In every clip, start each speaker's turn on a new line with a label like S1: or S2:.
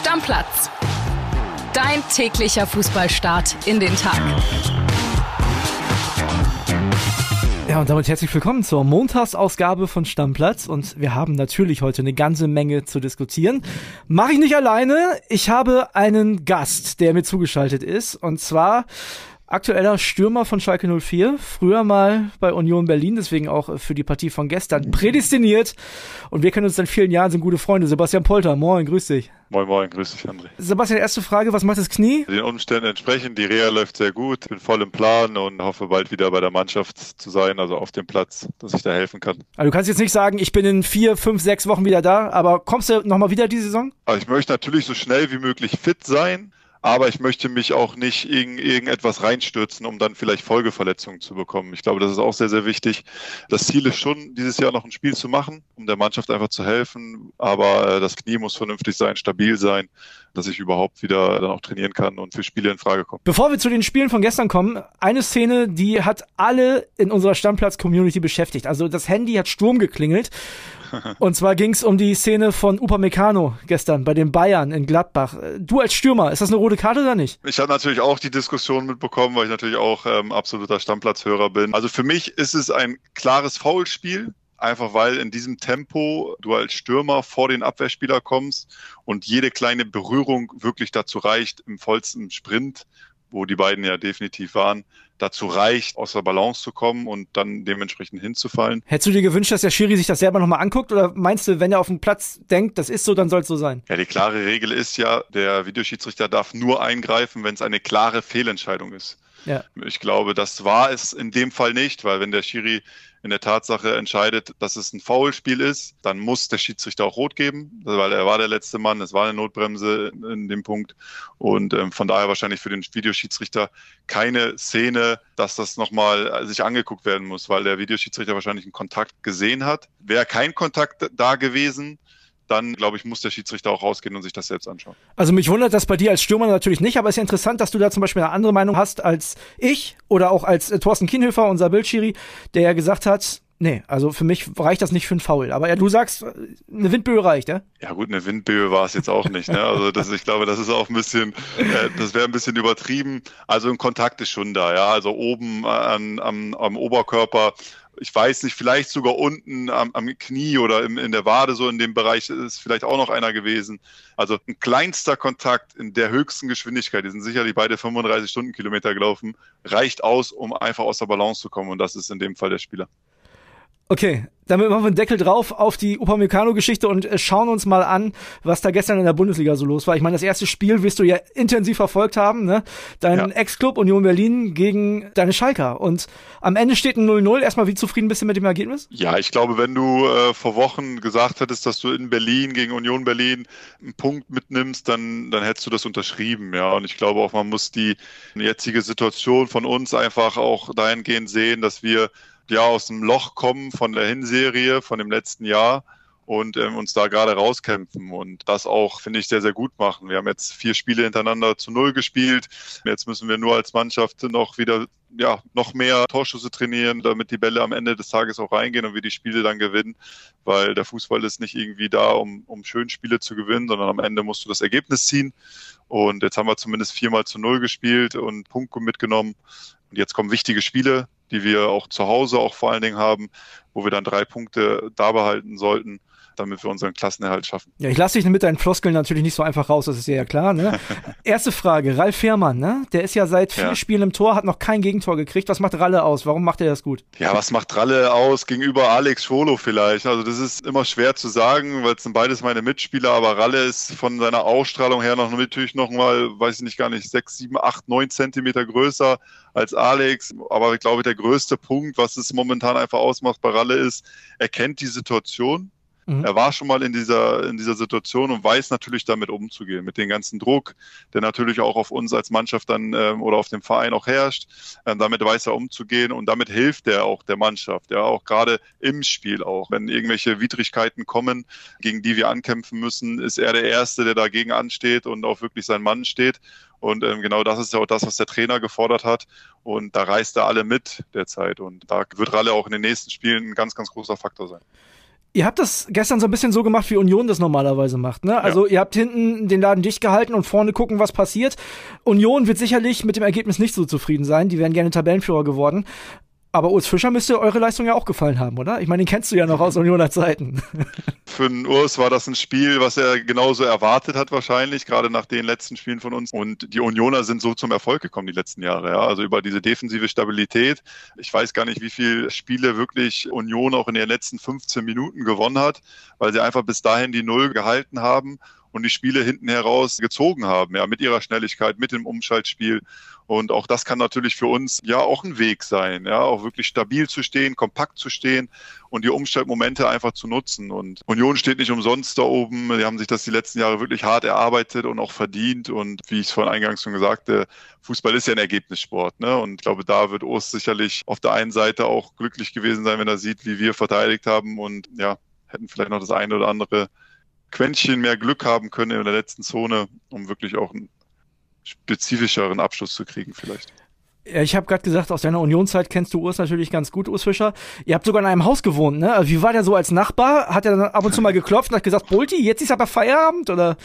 S1: Stammplatz. Dein täglicher Fußballstart in den Tag.
S2: Ja, und damit herzlich willkommen zur Montagsausgabe von Stammplatz. Und wir haben natürlich heute eine ganze Menge zu diskutieren. Mache ich nicht alleine. Ich habe einen Gast, der mir zugeschaltet ist. Und zwar aktueller Stürmer von Schalke 04, früher mal bei Union Berlin, deswegen auch für die Partie von gestern prädestiniert. Und wir kennen uns seit vielen Jahren, sind gute Freunde. Sebastian Polter, moin, grüß dich.
S3: Moin, moin, grüß dich, André.
S2: Sebastian, erste Frage, was macht das Knie?
S3: Den Umständen entsprechend, die Reha läuft sehr gut, bin voll im Plan und hoffe bald wieder bei der Mannschaft zu sein, also auf dem Platz, dass ich da helfen kann.
S2: Also du kannst jetzt nicht sagen, ich bin in vier, fünf, sechs Wochen wieder da, aber kommst du nochmal wieder die Saison?
S3: Also ich möchte natürlich so schnell wie möglich fit sein aber ich möchte mich auch nicht in irgendetwas reinstürzen, um dann vielleicht Folgeverletzungen zu bekommen. Ich glaube, das ist auch sehr, sehr wichtig. Das Ziel ist schon, dieses Jahr noch ein Spiel zu machen, um der Mannschaft einfach zu helfen. Aber äh, das Knie muss vernünftig sein, stabil sein, dass ich überhaupt wieder dann auch trainieren kann und für Spiele in Frage komme.
S2: Bevor wir zu den Spielen von gestern kommen, eine Szene, die hat alle in unserer Stammplatz-Community beschäftigt. Also das Handy hat Sturm geklingelt und zwar ging es um die Szene von Upamecano gestern bei den Bayern in Gladbach. Du als Stürmer, ist das eine rote Karte oder nicht?
S3: Ich habe natürlich auch die Diskussion mitbekommen, weil ich natürlich auch ähm, absoluter Stammplatzhörer bin. Also für mich ist es ein klares Foulspiel. Einfach weil in diesem Tempo du als Stürmer vor den Abwehrspieler kommst und jede kleine Berührung wirklich dazu reicht, im vollsten Sprint wo die beiden ja definitiv waren, dazu reicht, aus der Balance zu kommen und dann dementsprechend hinzufallen.
S2: Hättest du dir gewünscht, dass der Schiri sich das selber nochmal anguckt oder meinst du, wenn er auf dem Platz denkt, das ist so, dann soll es so sein?
S3: Ja, die klare Regel ist ja, der Videoschiedsrichter darf nur eingreifen, wenn es eine klare Fehlentscheidung ist. Ja. Ich glaube, das war es in dem Fall nicht, weil wenn der Schiri in der Tatsache entscheidet, dass es ein Foulspiel ist, dann muss der Schiedsrichter auch rot geben, weil er war der letzte Mann, es war eine Notbremse in dem Punkt und ähm, von daher wahrscheinlich für den Videoschiedsrichter keine Szene, dass das nochmal sich angeguckt werden muss, weil der Videoschiedsrichter wahrscheinlich einen Kontakt gesehen hat. Wäre kein Kontakt da gewesen, dann glaube ich, muss der Schiedsrichter auch rausgehen und sich das selbst anschauen.
S2: Also mich wundert das bei dir als Stürmer natürlich nicht, aber es ist ja interessant, dass du da zum Beispiel eine andere Meinung hast als ich oder auch als äh, Thorsten Kienhöfer, unser Bildschiri, der ja gesagt hat, Nee, also für mich reicht das nicht für einen Foul. Aber ja, du sagst, äh, eine Windböe reicht, ja?
S3: Ja gut, eine Windböe war es jetzt auch nicht. Ne? Also das, ich glaube, das ist auch ein bisschen, äh, das wäre ein bisschen übertrieben. Also ein Kontakt ist schon da, ja. Also oben an, am, am Oberkörper ich weiß nicht, vielleicht sogar unten am, am Knie oder im, in der Wade, so in dem Bereich ist vielleicht auch noch einer gewesen. Also ein kleinster Kontakt in der höchsten Geschwindigkeit, die sind sicherlich beide 35 Stundenkilometer gelaufen, reicht aus, um einfach aus der Balance zu kommen. Und das ist in dem Fall der Spieler.
S2: Okay, damit machen wir einen Deckel drauf auf die Upamecano-Geschichte und äh, schauen uns mal an, was da gestern in der Bundesliga so los war. Ich meine, das erste Spiel wirst du ja intensiv verfolgt haben, ne? Dein ja. Ex-Club Union Berlin gegen deine Schalker. Und am Ende steht ein 0-0. Erstmal, wie zufrieden bist du mit dem Ergebnis?
S3: Ja, ich glaube, wenn du äh, vor Wochen gesagt hättest, dass du in Berlin gegen Union Berlin einen Punkt mitnimmst, dann, dann hättest du das unterschrieben, ja. Und ich glaube auch, man muss die jetzige Situation von uns einfach auch dahingehend sehen, dass wir ja aus dem Loch kommen von der Hinserie, von dem letzten Jahr und ähm, uns da gerade rauskämpfen und das auch, finde ich, sehr, sehr gut machen. Wir haben jetzt vier Spiele hintereinander zu Null gespielt. Jetzt müssen wir nur als Mannschaft noch wieder, ja, noch mehr Torschüsse trainieren, damit die Bälle am Ende des Tages auch reingehen und wir die Spiele dann gewinnen, weil der Fußball ist nicht irgendwie da, um, um schön Spiele zu gewinnen, sondern am Ende musst du das Ergebnis ziehen. Und jetzt haben wir zumindest viermal zu Null gespielt und Punkte mitgenommen. Und jetzt kommen wichtige Spiele die wir auch zu Hause auch vor allen Dingen haben, wo wir dann drei Punkte da behalten sollten damit wir unseren Klassenerhalt schaffen.
S2: Ja, ich lasse dich mit deinen Floskeln natürlich nicht so einfach raus, das ist ja klar. Ne? Erste Frage, Ralf Fährmann, ne? der ist ja seit vier ja. Spielen im Tor, hat noch kein Gegentor gekriegt. Was macht Ralle aus? Warum macht er das gut?
S3: Ja, was macht Ralle aus gegenüber Alex Schwolo vielleicht? Also das ist immer schwer zu sagen, weil es sind beides meine Mitspieler, aber Ralle ist von seiner Ausstrahlung her noch natürlich noch mal, weiß ich nicht gar nicht, sechs, sieben, acht, neun Zentimeter größer als Alex. Aber ich glaube, der größte Punkt, was es momentan einfach ausmacht bei Ralle ist, er kennt die Situation Mhm. Er war schon mal in dieser, in dieser Situation und weiß natürlich damit umzugehen, mit dem ganzen Druck, der natürlich auch auf uns als Mannschaft dann ähm, oder auf dem Verein auch herrscht. Ähm, damit weiß er umzugehen und damit hilft er auch der Mannschaft, ja, auch gerade im Spiel auch. Wenn irgendwelche Widrigkeiten kommen, gegen die wir ankämpfen müssen, ist er der Erste, der dagegen ansteht und auch wirklich sein Mann steht. Und ähm, genau das ist ja auch das, was der Trainer gefordert hat. Und da reißt er alle mit derzeit. Und da wird Ralle auch in den nächsten Spielen ein ganz, ganz großer Faktor sein.
S2: Ihr habt das gestern so ein bisschen so gemacht, wie Union das normalerweise macht. Ne? Also ja. ihr habt hinten den Laden dicht gehalten und vorne gucken, was passiert. Union wird sicherlich mit dem Ergebnis nicht so zufrieden sein. Die wären gerne Tabellenführer geworden. Aber Urs Fischer müsste eure Leistung ja auch gefallen haben, oder? Ich meine, den kennst du ja noch aus Unioner Zeiten.
S3: Für den Urs war das ein Spiel, was er genauso erwartet hat wahrscheinlich, gerade nach den letzten Spielen von uns. Und die Unioner sind so zum Erfolg gekommen die letzten Jahre. Ja? Also über diese defensive Stabilität. Ich weiß gar nicht, wie viele Spiele wirklich Union auch in den letzten 15 Minuten gewonnen hat, weil sie einfach bis dahin die Null gehalten haben und die Spiele hinten heraus gezogen haben, ja, mit ihrer Schnelligkeit, mit dem Umschaltspiel. Und auch das kann natürlich für uns ja auch ein Weg sein, ja, auch wirklich stabil zu stehen, kompakt zu stehen und die Umschaltmomente einfach zu nutzen. Und Union steht nicht umsonst da oben. Die haben sich das die letzten Jahre wirklich hart erarbeitet und auch verdient. Und wie ich es vorhin eingangs schon sagte, Fußball ist ja ein Ergebnissport. Ne? Und ich glaube, da wird Urs sicherlich auf der einen Seite auch glücklich gewesen sein, wenn er sieht, wie wir verteidigt haben und ja, hätten vielleicht noch das eine oder andere Quäntchen mehr Glück haben können in der letzten Zone, um wirklich auch einen spezifischeren Abschluss zu kriegen vielleicht.
S2: Ja, ich habe gerade gesagt, aus deiner Unionszeit kennst du Urs natürlich ganz gut, Urs Fischer. Ihr habt sogar in einem Haus gewohnt, ne? Also wie war der so als Nachbar? Hat er dann ab und zu mal geklopft und hat gesagt, Bulti, jetzt ist aber Feierabend, oder?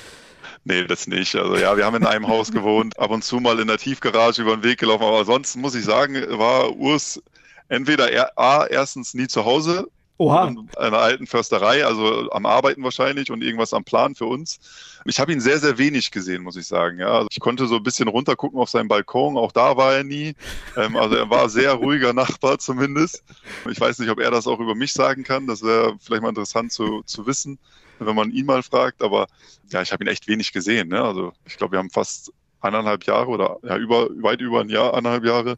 S3: Nee, das nicht. Also ja, wir haben in einem Haus gewohnt, ab und zu mal in der Tiefgarage über den Weg gelaufen, aber ansonsten muss ich sagen, war Urs entweder er, A, erstens nie zu Hause Oha. In einer alten Försterei, also am Arbeiten wahrscheinlich und irgendwas am Plan für uns. Ich habe ihn sehr, sehr wenig gesehen, muss ich sagen. Ja, also ich konnte so ein bisschen runtergucken auf seinen Balkon. Auch da war er nie. Ähm, also er war sehr ruhiger Nachbar zumindest. Ich weiß nicht, ob er das auch über mich sagen kann. Das wäre vielleicht mal interessant zu, zu wissen, wenn man ihn mal fragt. Aber ja, ich habe ihn echt wenig gesehen. Ne? Also ich glaube, wir haben fast eineinhalb Jahre oder ja, über, weit über ein Jahr, eineinhalb Jahre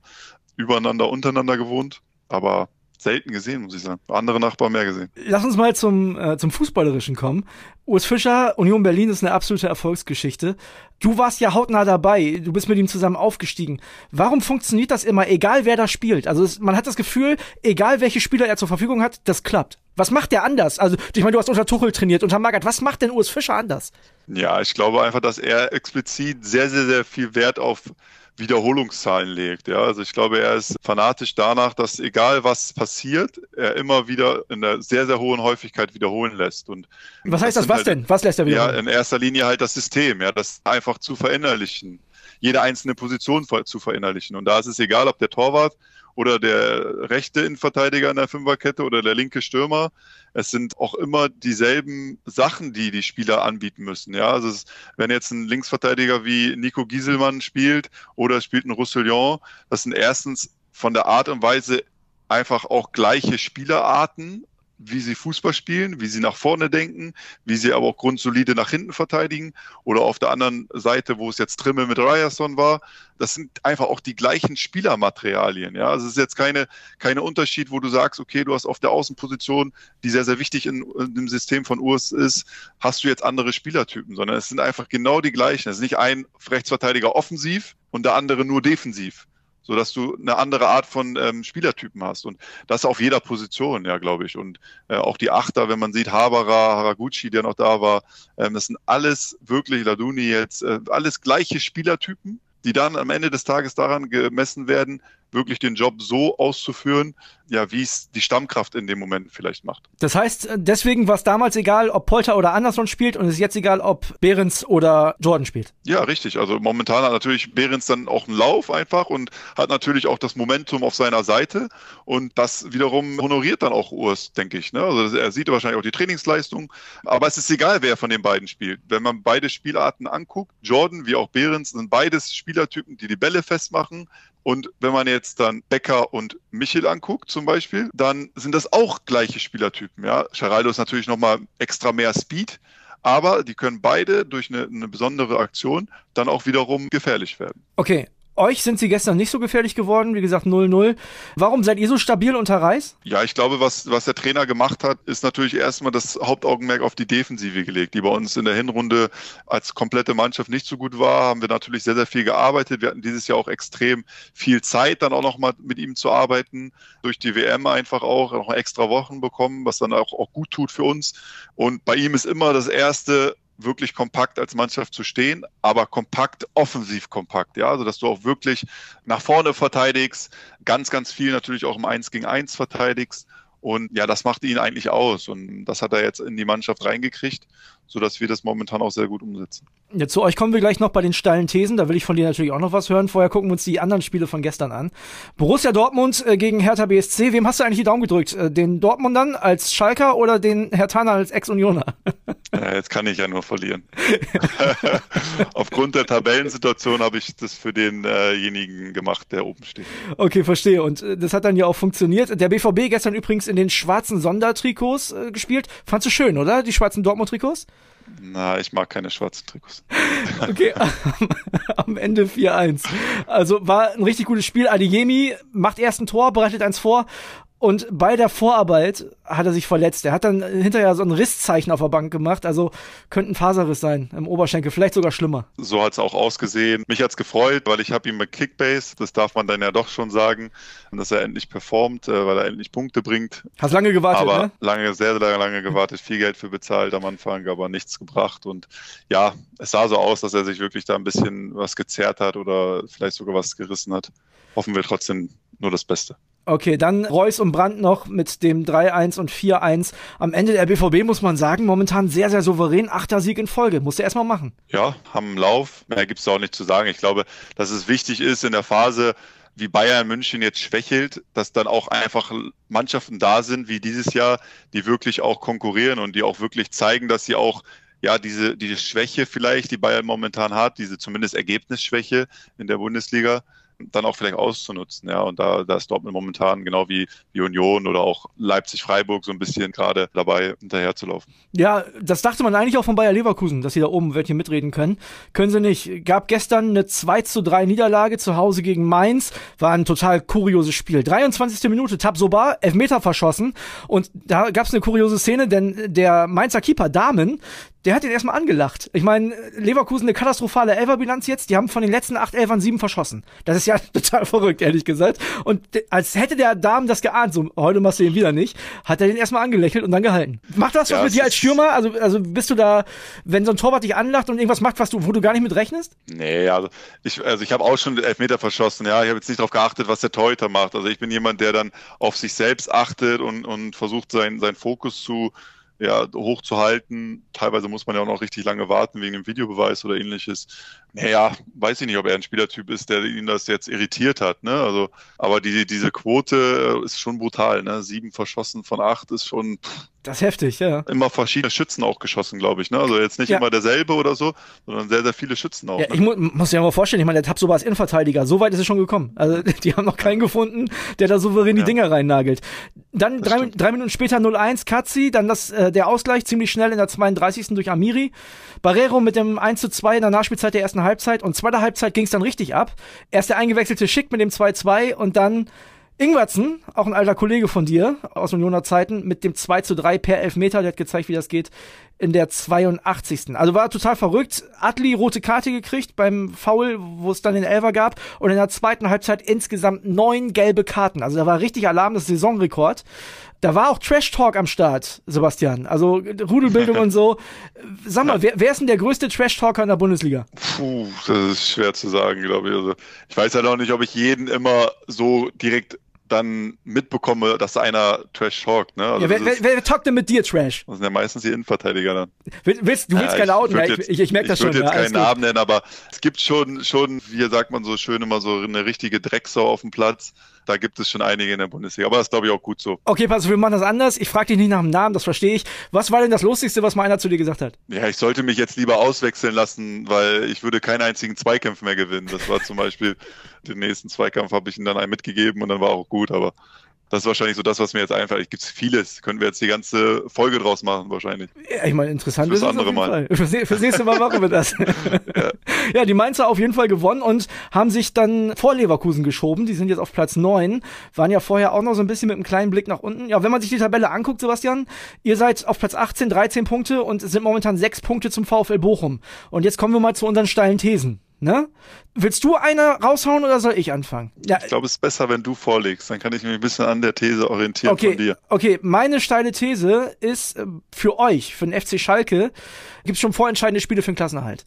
S3: übereinander, untereinander gewohnt. Aber selten gesehen, muss ich sagen. Andere Nachbarn mehr gesehen.
S2: Lass uns mal zum, äh, zum Fußballerischen kommen. Urs Fischer, Union Berlin ist eine absolute Erfolgsgeschichte. Du warst ja hautnah dabei. Du bist mit ihm zusammen aufgestiegen. Warum funktioniert das immer, egal wer da spielt? Also es, man hat das Gefühl, egal welche Spieler er zur Verfügung hat, das klappt. Was macht der anders? Also ich meine, du hast unter Tuchel trainiert, unter Magath. Was macht denn Urs Fischer anders?
S3: Ja, ich glaube einfach, dass er explizit sehr, sehr, sehr viel Wert auf Wiederholungszahlen legt. Ja, also ich glaube, er ist fanatisch danach, dass egal was passiert, er immer wieder in einer sehr, sehr hohen Häufigkeit wiederholen lässt. Und
S2: was heißt das? das was halt, denn? Was lässt er
S3: wiederholen? Ja, in erster Linie halt das System, ja, das einfach zu verinnerlichen, jede einzelne Position zu verinnerlichen. Und da ist es egal, ob der Torwart oder der rechte Innenverteidiger in der Fünferkette oder der linke Stürmer. Es sind auch immer dieselben Sachen, die die Spieler anbieten müssen. Ja, also es, wenn jetzt ein Linksverteidiger wie Nico Gieselmann spielt oder spielt ein Roussillon, das sind erstens von der Art und Weise einfach auch gleiche Spielerarten, wie sie Fußball spielen, wie sie nach vorne denken, wie sie aber auch grundsolide nach hinten verteidigen. Oder auf der anderen Seite, wo es jetzt Trimmel mit Ryerson war, das sind einfach auch die gleichen Spielermaterialien. Ja, also es ist jetzt keine, keine Unterschied, wo du sagst, okay, du hast auf der Außenposition, die sehr, sehr wichtig in, in dem System von Urs ist, hast du jetzt andere Spielertypen, sondern es sind einfach genau die gleichen. Es ist nicht ein Rechtsverteidiger offensiv und der andere nur defensiv so dass du eine andere Art von ähm, Spielertypen hast. Und das auf jeder Position, ja, glaube ich. Und äh, auch die Achter, wenn man sieht, Habara, Haraguchi, der noch da war, ähm, das sind alles wirklich, Laduni jetzt, äh, alles gleiche Spielertypen, die dann am Ende des Tages daran gemessen werden, wirklich den Job so auszuführen, ja, wie es die Stammkraft in dem Moment vielleicht macht.
S2: Das heißt, deswegen war es damals egal, ob Polter oder Anderson spielt und es ist jetzt egal, ob Behrens oder Jordan spielt.
S3: Ja, richtig. Also momentan hat natürlich Behrens dann auch einen Lauf einfach und hat natürlich auch das Momentum auf seiner Seite und das wiederum honoriert dann auch Urs, denke ich. Ne? Also er sieht wahrscheinlich auch die Trainingsleistung, aber es ist egal, wer von den beiden spielt. Wenn man beide Spielarten anguckt, Jordan wie auch Behrens sind beides Spielertypen, die die Bälle festmachen, und wenn man jetzt dann Becker und Michel anguckt zum Beispiel, dann sind das auch gleiche Spielertypen. Ja, Geraldo ist natürlich nochmal extra mehr Speed, aber die können beide durch eine, eine besondere Aktion dann auch wiederum gefährlich werden.
S2: Okay, euch sind sie gestern nicht so gefährlich geworden, wie gesagt 0-0. Warum seid ihr so stabil unter Reis?
S3: Ja, ich glaube, was, was der Trainer gemacht hat, ist natürlich erstmal das Hauptaugenmerk auf die Defensive gelegt, die bei uns in der Hinrunde als komplette Mannschaft nicht so gut war. Haben wir natürlich sehr, sehr viel gearbeitet. Wir hatten dieses Jahr auch extrem viel Zeit, dann auch nochmal mit ihm zu arbeiten. Durch die WM einfach auch noch extra Wochen bekommen, was dann auch, auch gut tut für uns. Und bei ihm ist immer das erste, wirklich kompakt als Mannschaft zu stehen, aber kompakt, offensiv kompakt, ja, also dass du auch wirklich nach vorne verteidigst, ganz, ganz viel natürlich auch im Eins gegen Eins verteidigst. Und ja, das macht ihn eigentlich aus. Und das hat er jetzt in die Mannschaft reingekriegt, sodass wir das momentan auch sehr gut umsetzen.
S2: Ja, zu euch kommen wir gleich noch bei den steilen Thesen. Da will ich von dir natürlich auch noch was hören. Vorher gucken wir uns die anderen Spiele von gestern an. Borussia Dortmund äh, gegen Hertha BSC. Wem hast du eigentlich die Daumen gedrückt? Äh, den Dortmundern als Schalker oder den Herthaner als Ex-Unioner?
S3: Ja, jetzt kann ich ja nur verlieren. Aufgrund der Tabellensituation habe ich das für denjenigen gemacht, der oben steht.
S2: Okay, verstehe. Und äh, das hat dann ja auch funktioniert. Der BVB gestern übrigens in den schwarzen Sondertrikots äh, gespielt. Fandst du schön, oder? Die schwarzen Dortmund-Trikots?
S3: Na, ich mag keine schwarzen Trikots.
S2: Okay, am Ende 4-1. Also war ein richtig gutes Spiel. Adeyemi macht erst ein Tor, bereitet eins vor und bei der Vorarbeit hat er sich verletzt. Er hat dann hinterher so ein Risszeichen auf der Bank gemacht. Also könnte ein Faserriss sein im Oberschenkel, vielleicht sogar schlimmer.
S3: So hat es auch ausgesehen. Mich hat's gefreut, weil ich habe ihm mit Kickbase, das darf man dann ja doch schon sagen, dass er endlich performt, äh, weil er endlich Punkte bringt.
S2: Hast lange gewartet,
S3: aber
S2: ne?
S3: lange, sehr, sehr lange gewartet, viel Geld für bezahlt am Anfang, aber nichts gebracht. Und ja, es sah so aus, dass er sich wirklich da ein bisschen was gezerrt hat oder vielleicht sogar was gerissen hat. Hoffen wir trotzdem nur das Beste.
S2: Okay, dann Reus und Brandt noch mit dem 3-1 und 4-1. Am Ende der BVB muss man sagen, momentan sehr, sehr souverän. Achter Sieg in Folge. Musste erstmal machen.
S3: Ja, haben einen Lauf. Mehr gibt's da auch nicht zu sagen. Ich glaube, dass es wichtig ist in der Phase, wie Bayern München jetzt schwächelt, dass dann auch einfach Mannschaften da sind, wie dieses Jahr, die wirklich auch konkurrieren und die auch wirklich zeigen, dass sie auch ja, diese, diese Schwäche vielleicht, die Bayern momentan hat, diese zumindest Ergebnisschwäche in der Bundesliga, dann auch vielleicht auszunutzen. Ja, und da, da ist Dortmund momentan genau wie, wie Union oder auch Leipzig-Freiburg so ein bisschen gerade dabei, hinterherzulaufen.
S2: Ja, das dachte man eigentlich auch von Bayer Leverkusen, dass sie da oben welche mitreden können. Können sie nicht. Gab gestern eine 2 zu 3 Niederlage zu Hause gegen Mainz. War ein total kurioses Spiel. 23. Minute, Tabsoba, Elfmeter verschossen. Und da gab es eine kuriose Szene, denn der Mainzer Keeper Damen, der hat ihn erstmal angelacht. Ich meine, Leverkusen eine katastrophale Elferbilanz jetzt. Die haben von den letzten acht Elfern sieben verschossen. Das ist ja total verrückt, ehrlich gesagt. Und als hätte der Damen das geahnt, so heute machst du ihn wieder nicht, hat er den erstmal angelächelt und dann gehalten. Macht das was ja, mit dir als Stürmer? Also, also bist du da, wenn so ein Torwart dich anlacht und irgendwas macht, was du, wo du gar nicht mit rechnest?
S3: Nee, also ich, also ich habe auch schon Elfmeter verschossen, ja. Ich habe jetzt nicht darauf geachtet, was der Torhüter macht. Also ich bin jemand, der dann auf sich selbst achtet und, und versucht, seinen, seinen Fokus zu ja, hochzuhalten. Teilweise muss man ja auch noch richtig lange warten wegen dem Videobeweis oder ähnliches. Naja, weiß ich nicht, ob er ein Spielertyp ist, der ihn das jetzt irritiert hat. Ne? Also, aber die, diese Quote ist schon brutal. Ne? Sieben verschossen von acht ist schon. Pff,
S2: das ist heftig, ja.
S3: Immer verschiedene Schützen auch geschossen, glaube ich. Ne? Also jetzt nicht ja. immer derselbe oder so, sondern sehr, sehr viele Schützen auch.
S2: Ja,
S3: ne?
S2: Ich mu muss ja mal vorstellen, ich meine, der Tabsoba ist Innenverteidiger. So weit ist es schon gekommen. Also die haben noch keinen gefunden, der da souverän die ja. Dinger reinnagelt. Dann drei, drei, Minuten später 0-1 Katzi, dann das, äh, der Ausgleich ziemlich schnell in der 32. durch Amiri. Barrero mit dem 1 2 in der Nachspielzeit der ersten Halbzeit und zweiter Halbzeit ging es dann richtig ab. Erst der eingewechselte Schick mit dem 2-2 und dann Ingwertsen, auch ein alter Kollege von dir aus Unioner Zeiten, mit dem 2 zu 3 per Elfmeter, der hat gezeigt, wie das geht, in der 82. Also war total verrückt. Atli rote Karte gekriegt beim Foul, wo es dann den Elfer gab und in der zweiten Halbzeit insgesamt neun gelbe Karten. Also da war richtig Alarm, das Saisonrekord. Da war auch Trash Talk am Start, Sebastian. Also Rudelbildung und so. Sag mal, wer, wer ist denn der größte Trash Talker in der Bundesliga?
S3: Puh, das ist schwer zu sagen, glaube ich. Also, ich weiß halt auch nicht, ob ich jeden immer so direkt dann mitbekomme, dass einer Trash talkt. Ne?
S2: Also ja, wer, wer, wer talkt denn mit dir Trash?
S3: Das sind ja meistens die Innenverteidiger dann.
S2: Willst, du willst ja, keine Lauten, ne? ich, ich, ich merke das schon.
S3: Ich würde jetzt ja, keinen Namen nennen, aber es gibt schon, schon, wie sagt man so schön, immer so eine richtige Drecksau auf dem Platz da gibt es schon einige in der Bundesliga. Aber das ist, glaube ich, auch gut so.
S2: Okay, pass auf, wir machen das anders. Ich frage dich nicht nach dem Namen, das verstehe ich. Was war denn das Lustigste, was mal einer zu dir gesagt hat?
S3: Ja, ich sollte mich jetzt lieber auswechseln lassen, weil ich würde keinen einzigen Zweikampf mehr gewinnen. Das war zum Beispiel, den nächsten Zweikampf habe ich ihm dann einen mitgegeben und dann war auch gut, aber das ist wahrscheinlich so das, was mir jetzt einfällt. Es gibt vieles. Können wir jetzt die ganze Folge draus machen, wahrscheinlich.
S2: Ja, ich meine, interessant
S3: Fürs ist andere Mal.
S2: Fürs, fürs nächste Mal machen wir das. ja. ja, die Mainzer auf jeden Fall gewonnen und haben sich dann vor Leverkusen geschoben. Die sind jetzt auf Platz neun. Waren ja vorher auch noch so ein bisschen mit einem kleinen Blick nach unten. Ja, wenn man sich die Tabelle anguckt, Sebastian, ihr seid auf Platz 18, 13 Punkte und sind momentan sechs Punkte zum VfL Bochum. Und jetzt kommen wir mal zu unseren steilen Thesen. Ne? Willst du eine raushauen oder soll ich anfangen?
S3: Ja. Ich glaube, es ist besser, wenn du vorlegst. Dann kann ich mich ein bisschen an der These orientieren
S2: okay,
S3: von dir.
S2: Okay, meine steile These ist äh, für euch, für den FC Schalke, gibt es schon vorentscheidende Spiele für den Klassenerhalt.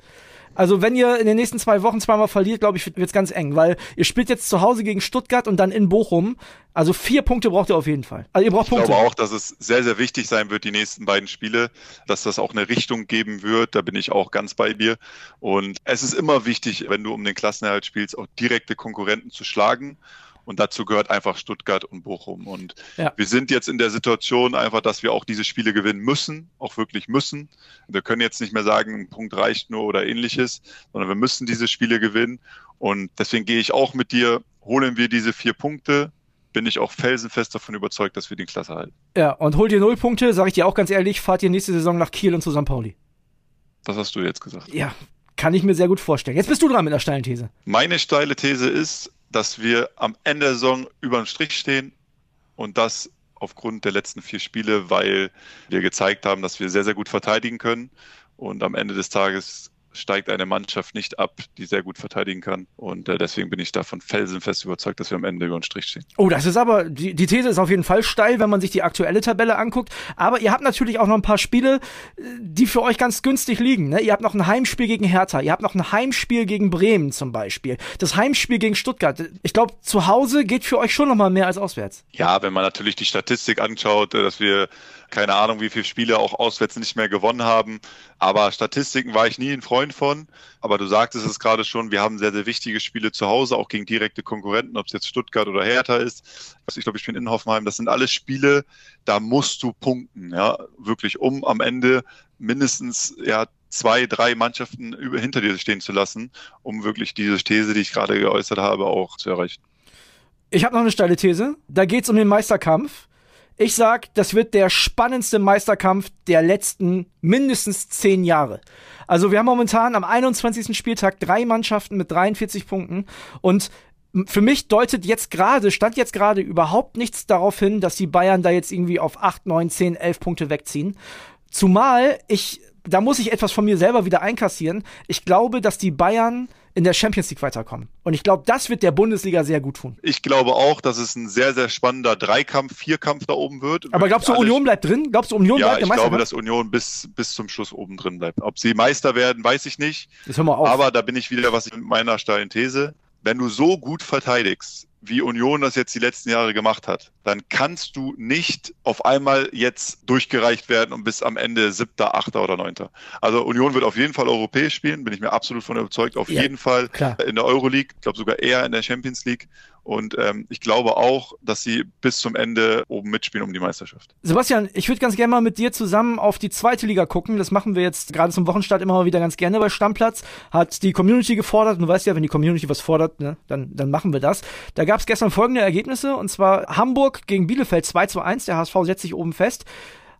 S2: Also wenn ihr in den nächsten zwei Wochen zweimal verliert, glaube ich, wird es ganz eng, weil ihr spielt jetzt zu Hause gegen Stuttgart und dann in Bochum. Also vier Punkte braucht ihr auf jeden Fall. Also ihr braucht
S3: ich
S2: Punkte.
S3: Ich glaube auch, dass es sehr, sehr wichtig sein wird, die nächsten beiden Spiele, dass das auch eine Richtung geben wird. Da bin ich auch ganz bei dir. Und es ist immer wichtig, wenn du um den Klassenerhalt spielst, auch direkte Konkurrenten zu schlagen. Und dazu gehört einfach Stuttgart und Bochum. Und ja. wir sind jetzt in der Situation einfach, dass wir auch diese Spiele gewinnen müssen, auch wirklich müssen. Wir können jetzt nicht mehr sagen, ein Punkt reicht nur oder ähnliches, sondern wir müssen diese Spiele gewinnen. Und deswegen gehe ich auch mit dir, holen wir diese vier Punkte, bin ich auch felsenfest davon überzeugt, dass wir die Klasse halten.
S2: Ja, und holt ihr null Punkte, sage ich dir auch ganz ehrlich, fahrt ihr nächste Saison nach Kiel und zu St. Pauli.
S3: Das hast du jetzt gesagt.
S2: Ja, kann ich mir sehr gut vorstellen. Jetzt bist du dran mit einer steilen These.
S3: Meine steile These ist, dass wir am Ende der Saison über den Strich stehen und das aufgrund der letzten vier Spiele, weil wir gezeigt haben, dass wir sehr, sehr gut verteidigen können und am Ende des Tages steigt eine Mannschaft nicht ab, die sehr gut verteidigen kann. Und äh, deswegen bin ich davon felsenfest überzeugt, dass wir am Ende über den Strich stehen.
S2: Oh, das ist aber, die, die These ist auf jeden Fall steil, wenn man sich die aktuelle Tabelle anguckt. Aber ihr habt natürlich auch noch ein paar Spiele, äh, die für euch ganz günstig liegen. Ne? Ihr habt noch ein Heimspiel gegen Hertha, ihr habt noch ein Heimspiel gegen Bremen zum Beispiel. Das Heimspiel gegen Stuttgart. Ich glaube, zu Hause geht für euch schon noch mal mehr als auswärts.
S3: Ja, wenn man natürlich die Statistik anschaut, äh, dass wir keine Ahnung, wie viele Spiele auch auswärts nicht mehr gewonnen haben. Aber Statistiken war ich nie ein Freund von. Aber du sagtest es gerade schon, wir haben sehr, sehr wichtige Spiele zu Hause, auch gegen direkte Konkurrenten, ob es jetzt Stuttgart oder Hertha ist. Ich glaube, ich bin in Hoffenheim. Das sind alles Spiele, da musst du punkten, ja, wirklich, um am Ende mindestens, ja, zwei, drei Mannschaften über, hinter dir stehen zu lassen, um wirklich diese These, die ich gerade geäußert habe, auch zu erreichen.
S2: Ich habe noch eine steile These. Da geht es um den Meisterkampf. Ich sag, das wird der spannendste Meisterkampf der letzten mindestens zehn Jahre. Also wir haben momentan am 21. Spieltag drei Mannschaften mit 43 Punkten und für mich deutet jetzt gerade, stand jetzt gerade überhaupt nichts darauf hin, dass die Bayern da jetzt irgendwie auf 8, 9, 10, 11 Punkte wegziehen. Zumal ich, da muss ich etwas von mir selber wieder einkassieren. Ich glaube, dass die Bayern in der Champions League weiterkommen. Und ich glaube, das wird der Bundesliga sehr gut tun.
S3: Ich glaube auch, dass es ein sehr, sehr spannender Dreikampf, Vierkampf da oben wird.
S2: Aber glaubst du, Union bleibt drin? Glaubst du, Union
S3: ja,
S2: bleibt
S3: der Meister? Ich glaube, dass Union bis, bis zum Schluss oben drin bleibt. Ob sie Meister werden, weiß ich nicht.
S2: Das hör mal auf.
S3: Aber da bin ich wieder, was ich mit meiner steilen These. Wenn du so gut verteidigst, wie Union das jetzt die letzten Jahre gemacht hat, dann kannst du nicht auf einmal jetzt durchgereicht werden und bis am Ende siebter, achter oder neunter. Also Union wird auf jeden Fall europäisch spielen, bin ich mir absolut von überzeugt. Auf ja, jeden Fall klar. in der Euroleague, ich glaube sogar eher in der Champions League. Und ähm, ich glaube auch, dass sie bis zum Ende oben mitspielen um die Meisterschaft.
S2: Sebastian, ich würde ganz gerne mal mit dir zusammen auf die zweite Liga gucken. Das machen wir jetzt gerade zum Wochenstart immer mal wieder ganz gerne bei Stammplatz. Hat die Community gefordert. Und du weißt ja, wenn die Community was fordert, ne, dann, dann machen wir das. Da gab es gestern folgende Ergebnisse. Und zwar Hamburg gegen Bielefeld 2 zu 1. Der HSV setzt sich oben fest.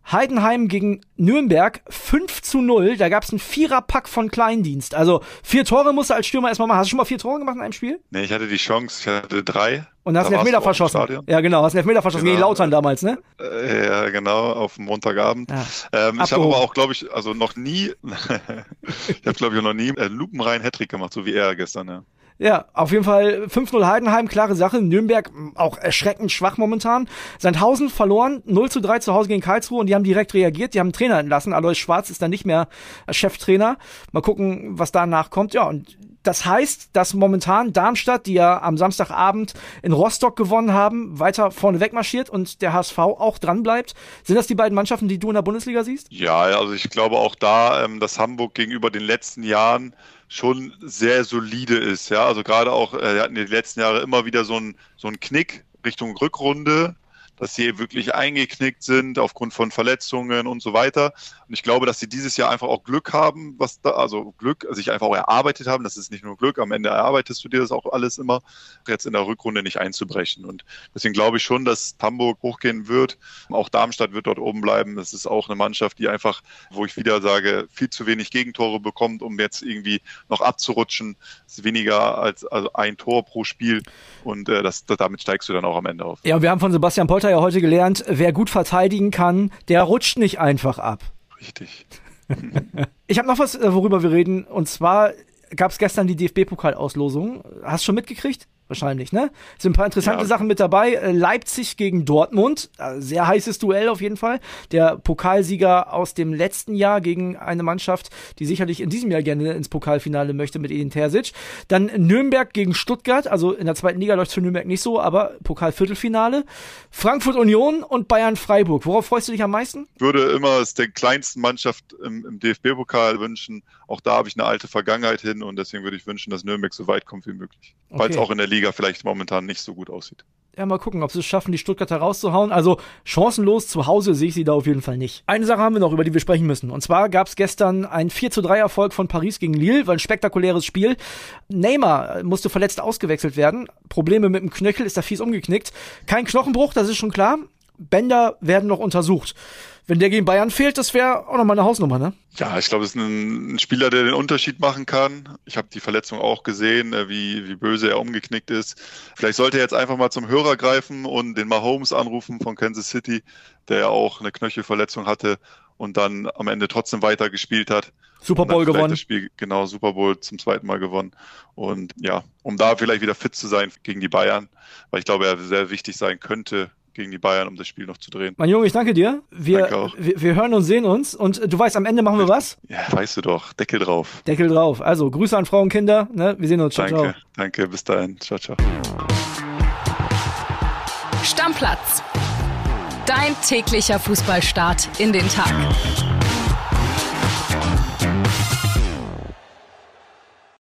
S2: Heidenheim gegen Nürnberg 5 zu 0. Da gab es einen Viererpack von Kleindienst. Also vier Tore musst du als Stürmer erstmal machen. Hast du schon mal vier Tore gemacht in einem Spiel?
S3: Nee, ich hatte die Chance, ich hatte drei.
S2: Und hast da einen Elfmeter verschossen. Ja, genau, hast einen Elfmeter verschossen genau. gegen Lautern damals, ne?
S3: Äh, ja, genau, auf dem Montagabend. Ja. Ähm, ich habe aber auch, glaube ich, also noch nie, ich habe, glaube ich, noch nie einen lupenreinen Hattrick gemacht, so wie er gestern, ja.
S2: Ja, auf jeden Fall 5-0 Heidenheim, klare Sache. Nürnberg auch erschreckend schwach momentan. Sandhausen verloren, 0 zu 3 zu Hause gegen Karlsruhe und die haben direkt reagiert, die haben einen Trainer entlassen. Alois Schwarz ist dann nicht mehr Cheftrainer. Mal gucken, was danach kommt. Ja, und das heißt, dass momentan Darmstadt, die ja am Samstagabend in Rostock gewonnen haben, weiter vorne wegmarschiert und der HSV auch dran bleibt. Sind das die beiden Mannschaften, die du in der Bundesliga siehst?
S3: Ja, also ich glaube auch da, ähm, dass Hamburg gegenüber den letzten Jahren schon sehr solide ist. Ja, also gerade auch, äh, hatten die letzten Jahre immer wieder so ein, so ein Knick Richtung Rückrunde dass sie wirklich eingeknickt sind aufgrund von Verletzungen und so weiter. Und ich glaube, dass sie dieses Jahr einfach auch Glück haben, was da, also Glück, sich einfach auch erarbeitet haben. Das ist nicht nur Glück, am Ende erarbeitest du dir das auch alles immer, jetzt in der Rückrunde nicht einzubrechen. Und deswegen glaube ich schon, dass Hamburg hochgehen wird. Auch Darmstadt wird dort oben bleiben. Das ist auch eine Mannschaft, die einfach, wo ich wieder sage, viel zu wenig Gegentore bekommt, um jetzt irgendwie noch abzurutschen. Das ist weniger als also ein Tor pro Spiel. Und äh, das, damit steigst du dann auch am Ende auf.
S2: Ja, wir haben von Sebastian Polter ja heute gelernt, wer gut verteidigen kann, der rutscht nicht einfach ab.
S3: Richtig.
S2: ich habe noch was, äh, worüber wir reden. Und zwar gab es gestern die DFB-Pokalauslosung. Hast du schon mitgekriegt? Wahrscheinlich, ne? Sind ein paar interessante ja. Sachen mit dabei. Äh, Leipzig gegen Dortmund, äh, sehr heißes Duell auf jeden Fall. Der Pokalsieger aus dem letzten Jahr gegen eine Mannschaft, die sicherlich in diesem Jahr gerne ins Pokalfinale möchte mit Edin Terzic. Dann Nürnberg gegen Stuttgart, also in der zweiten Liga läuft für Nürnberg nicht so, aber Pokalviertelfinale. Frankfurt Union und Bayern Freiburg. Worauf freust du dich am meisten?
S3: Ich würde immer es der kleinsten Mannschaft im, im DFB-Pokal wünschen. Auch da habe ich eine alte Vergangenheit hin und deswegen würde ich wünschen, dass Nürnberg so weit kommt wie möglich. Okay. Weil es auch in der Liga vielleicht momentan nicht so gut aussieht.
S2: Ja, mal gucken, ob sie es schaffen, die Stuttgarter rauszuhauen. Also chancenlos zu Hause sehe ich sie da auf jeden Fall nicht. Eine Sache haben wir noch, über die wir sprechen müssen. Und zwar gab es gestern ein 4 zu 3 Erfolg von Paris gegen Lille, war ein spektakuläres Spiel. Neymar musste verletzt ausgewechselt werden. Probleme mit dem Knöchel, ist da fies umgeknickt. Kein Knochenbruch, das ist schon klar. Bänder werden noch untersucht wenn der gegen Bayern fehlt, das wäre auch nochmal eine Hausnummer, ne?
S3: Ja, ich glaube, es ist ein, ein, Spieler, der den Unterschied machen kann. Ich habe die Verletzung auch gesehen, äh, wie, wie böse er umgeknickt ist. Vielleicht sollte er jetzt einfach mal zum Hörer greifen und den Mahomes anrufen von Kansas City, der ja auch eine Knöchelverletzung hatte und dann am Ende trotzdem weiter gespielt hat.
S2: Super Bowl gewonnen.
S3: Spiel, genau, Super Bowl zum zweiten Mal gewonnen. Und ja, um da vielleicht wieder fit zu sein gegen die Bayern, weil ich glaube, er sehr wichtig sein könnte gegen die Bayern, um das Spiel noch zu drehen.
S2: Mein Junge, ich danke dir. Wir, danke wir, wir, hören und sehen uns. Und du weißt, am Ende machen wir was?
S3: Ja, weißt du doch. Deckel drauf.
S2: Deckel drauf. Also, Grüße an Frauen und Kinder. Ne? Wir sehen uns.
S3: Ciao, danke, ciao. danke. Bis dahin. Ciao, ciao.
S1: Stammplatz. Dein täglicher Fußballstart in den Tag.